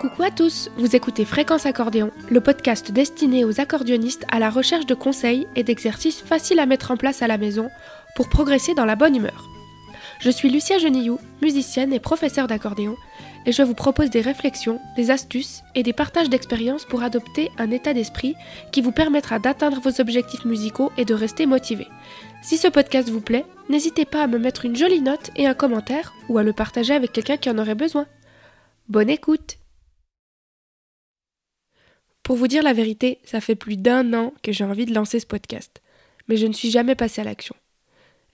Coucou à tous, vous écoutez Fréquence Accordéon, le podcast destiné aux accordéonistes à la recherche de conseils et d'exercices faciles à mettre en place à la maison pour progresser dans la bonne humeur. Je suis Lucia Genillou, musicienne et professeure d'accordéon, et je vous propose des réflexions, des astuces et des partages d'expériences pour adopter un état d'esprit qui vous permettra d'atteindre vos objectifs musicaux et de rester motivé. Si ce podcast vous plaît, n'hésitez pas à me mettre une jolie note et un commentaire ou à le partager avec quelqu'un qui en aurait besoin. Bonne écoute Pour vous dire la vérité, ça fait plus d'un an que j'ai envie de lancer ce podcast, mais je ne suis jamais passée à l'action.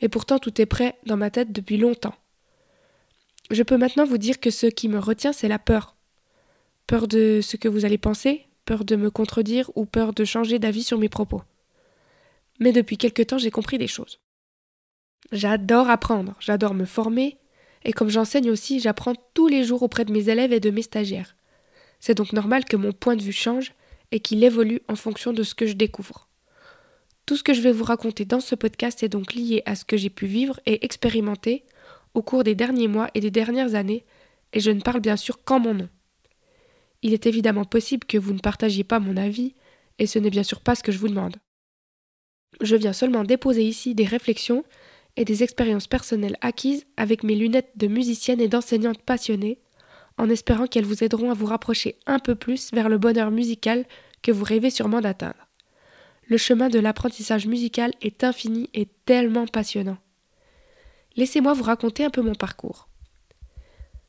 Et pourtant tout est prêt dans ma tête depuis longtemps. Je peux maintenant vous dire que ce qui me retient, c'est la peur. Peur de ce que vous allez penser, peur de me contredire ou peur de changer d'avis sur mes propos. Mais depuis quelque temps, j'ai compris des choses. J'adore apprendre, j'adore me former, et comme j'enseigne aussi, j'apprends tous les jours auprès de mes élèves et de mes stagiaires. C'est donc normal que mon point de vue change et qu'il évolue en fonction de ce que je découvre. Tout ce que je vais vous raconter dans ce podcast est donc lié à ce que j'ai pu vivre et expérimenter au cours des derniers mois et des dernières années, et je ne parle bien sûr qu'en mon nom. Il est évidemment possible que vous ne partagiez pas mon avis, et ce n'est bien sûr pas ce que je vous demande. Je viens seulement déposer ici des réflexions et des expériences personnelles acquises avec mes lunettes de musicienne et d'enseignante passionnée, en espérant qu'elles vous aideront à vous rapprocher un peu plus vers le bonheur musical que vous rêvez sûrement d'atteindre. Le chemin de l'apprentissage musical est infini et tellement passionnant. Laissez-moi vous raconter un peu mon parcours.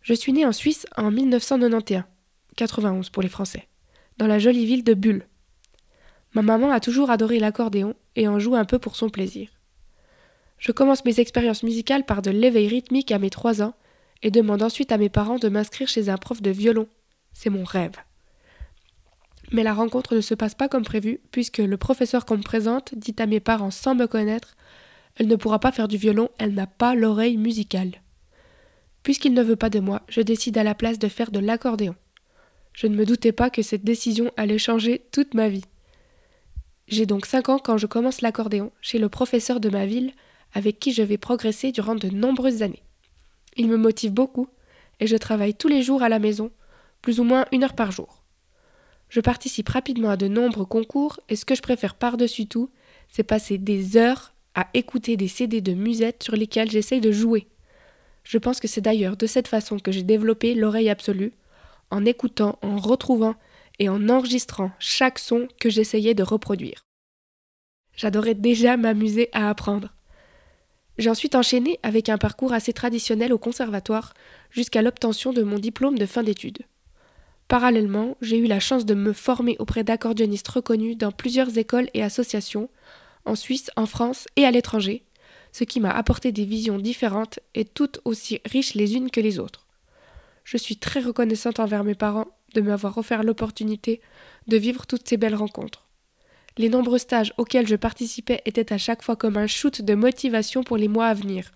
Je suis née en Suisse en 1991, 91 pour les Français, dans la jolie ville de Bulle. Ma maman a toujours adoré l'accordéon et en joue un peu pour son plaisir. Je commence mes expériences musicales par de l'éveil rythmique à mes trois ans et demande ensuite à mes parents de m'inscrire chez un prof de violon. C'est mon rêve. Mais la rencontre ne se passe pas comme prévu, puisque le professeur qu'on me présente dit à mes parents sans me connaître Elle ne pourra pas faire du violon, elle n'a pas l'oreille musicale. Puisqu'il ne veut pas de moi, je décide à la place de faire de l'accordéon. Je ne me doutais pas que cette décision allait changer toute ma vie. J'ai donc cinq ans quand je commence l'accordéon chez le professeur de ma ville avec qui je vais progresser durant de nombreuses années. Il me motive beaucoup et je travaille tous les jours à la maison, plus ou moins une heure par jour. Je participe rapidement à de nombreux concours et ce que je préfère par-dessus tout, c'est passer des heures à écouter des CD de musette sur lesquels j'essaye de jouer. Je pense que c'est d'ailleurs de cette façon que j'ai développé l'oreille absolue, en écoutant, en retrouvant et en enregistrant chaque son que j'essayais de reproduire. J'adorais déjà m'amuser à apprendre. J'ai ensuite enchaîné avec un parcours assez traditionnel au conservatoire jusqu'à l'obtention de mon diplôme de fin d'études. Parallèlement, j'ai eu la chance de me former auprès d'accordéonistes reconnus dans plusieurs écoles et associations, en Suisse, en France et à l'étranger, ce qui m'a apporté des visions différentes et toutes aussi riches les unes que les autres. Je suis très reconnaissante envers mes parents de m'avoir offert l'opportunité de vivre toutes ces belles rencontres. Les nombreux stages auxquels je participais étaient à chaque fois comme un shoot de motivation pour les mois à venir.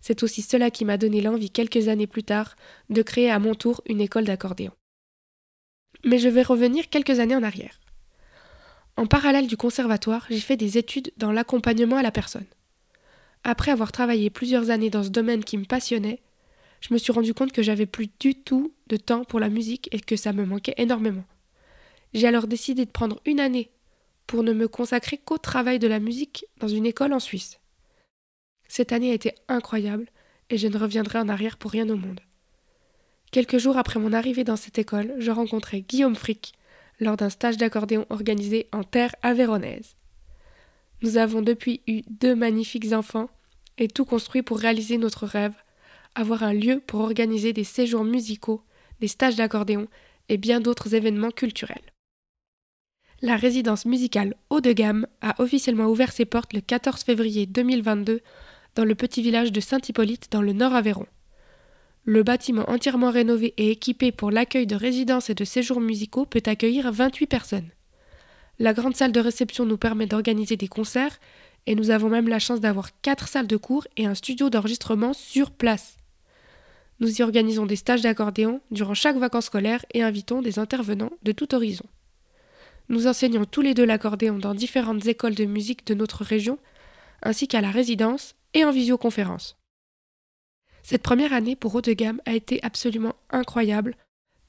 C'est aussi cela qui m'a donné l'envie quelques années plus tard de créer à mon tour une école d'accordéon. Mais je vais revenir quelques années en arrière. En parallèle du conservatoire, j'ai fait des études dans l'accompagnement à la personne. Après avoir travaillé plusieurs années dans ce domaine qui me passionnait, je me suis rendu compte que j'avais plus du tout de temps pour la musique et que ça me manquait énormément. J'ai alors décidé de prendre une année pour ne me consacrer qu'au travail de la musique dans une école en Suisse. Cette année a été incroyable et je ne reviendrai en arrière pour rien au monde. Quelques jours après mon arrivée dans cette école, je rencontrai Guillaume Frick lors d'un stage d'accordéon organisé en terre avéronaise. Nous avons depuis eu deux magnifiques enfants et tout construit pour réaliser notre rêve, avoir un lieu pour organiser des séjours musicaux, des stages d'accordéon et bien d'autres événements culturels. La résidence musicale haut de gamme a officiellement ouvert ses portes le 14 février 2022 dans le petit village de Saint-Hippolyte dans le Nord Aveyron. Le bâtiment entièrement rénové et équipé pour l'accueil de résidences et de séjours musicaux peut accueillir 28 personnes. La grande salle de réception nous permet d'organiser des concerts et nous avons même la chance d'avoir quatre salles de cours et un studio d'enregistrement sur place. Nous y organisons des stages d'accordéon durant chaque vacances scolaires et invitons des intervenants de tout horizon. Nous enseignons tous les deux l'accordéon dans différentes écoles de musique de notre région, ainsi qu'à la résidence et en visioconférence. Cette première année pour haut de gamme a été absolument incroyable,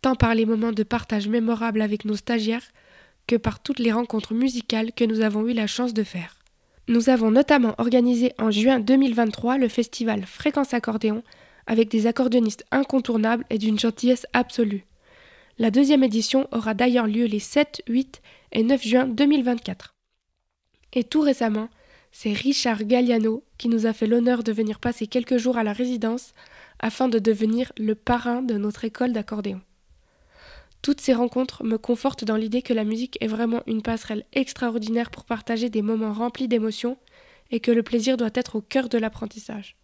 tant par les moments de partage mémorables avec nos stagiaires que par toutes les rencontres musicales que nous avons eu la chance de faire. Nous avons notamment organisé en juin 2023 le festival Fréquence Accordéon avec des accordéonistes incontournables et d'une gentillesse absolue. La deuxième édition aura d'ailleurs lieu les 7, 8 et 9 juin 2024. Et tout récemment, c'est Richard Galliano qui nous a fait l'honneur de venir passer quelques jours à la résidence afin de devenir le parrain de notre école d'accordéon. Toutes ces rencontres me confortent dans l'idée que la musique est vraiment une passerelle extraordinaire pour partager des moments remplis d'émotions et que le plaisir doit être au cœur de l'apprentissage.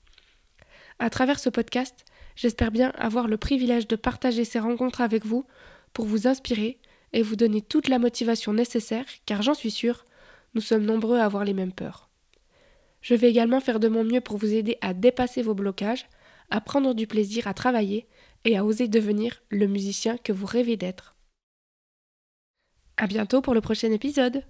À travers ce podcast, j'espère bien avoir le privilège de partager ces rencontres avec vous pour vous inspirer et vous donner toute la motivation nécessaire, car j'en suis sûre, nous sommes nombreux à avoir les mêmes peurs. Je vais également faire de mon mieux pour vous aider à dépasser vos blocages, à prendre du plaisir à travailler et à oser devenir le musicien que vous rêvez d'être. À bientôt pour le prochain épisode!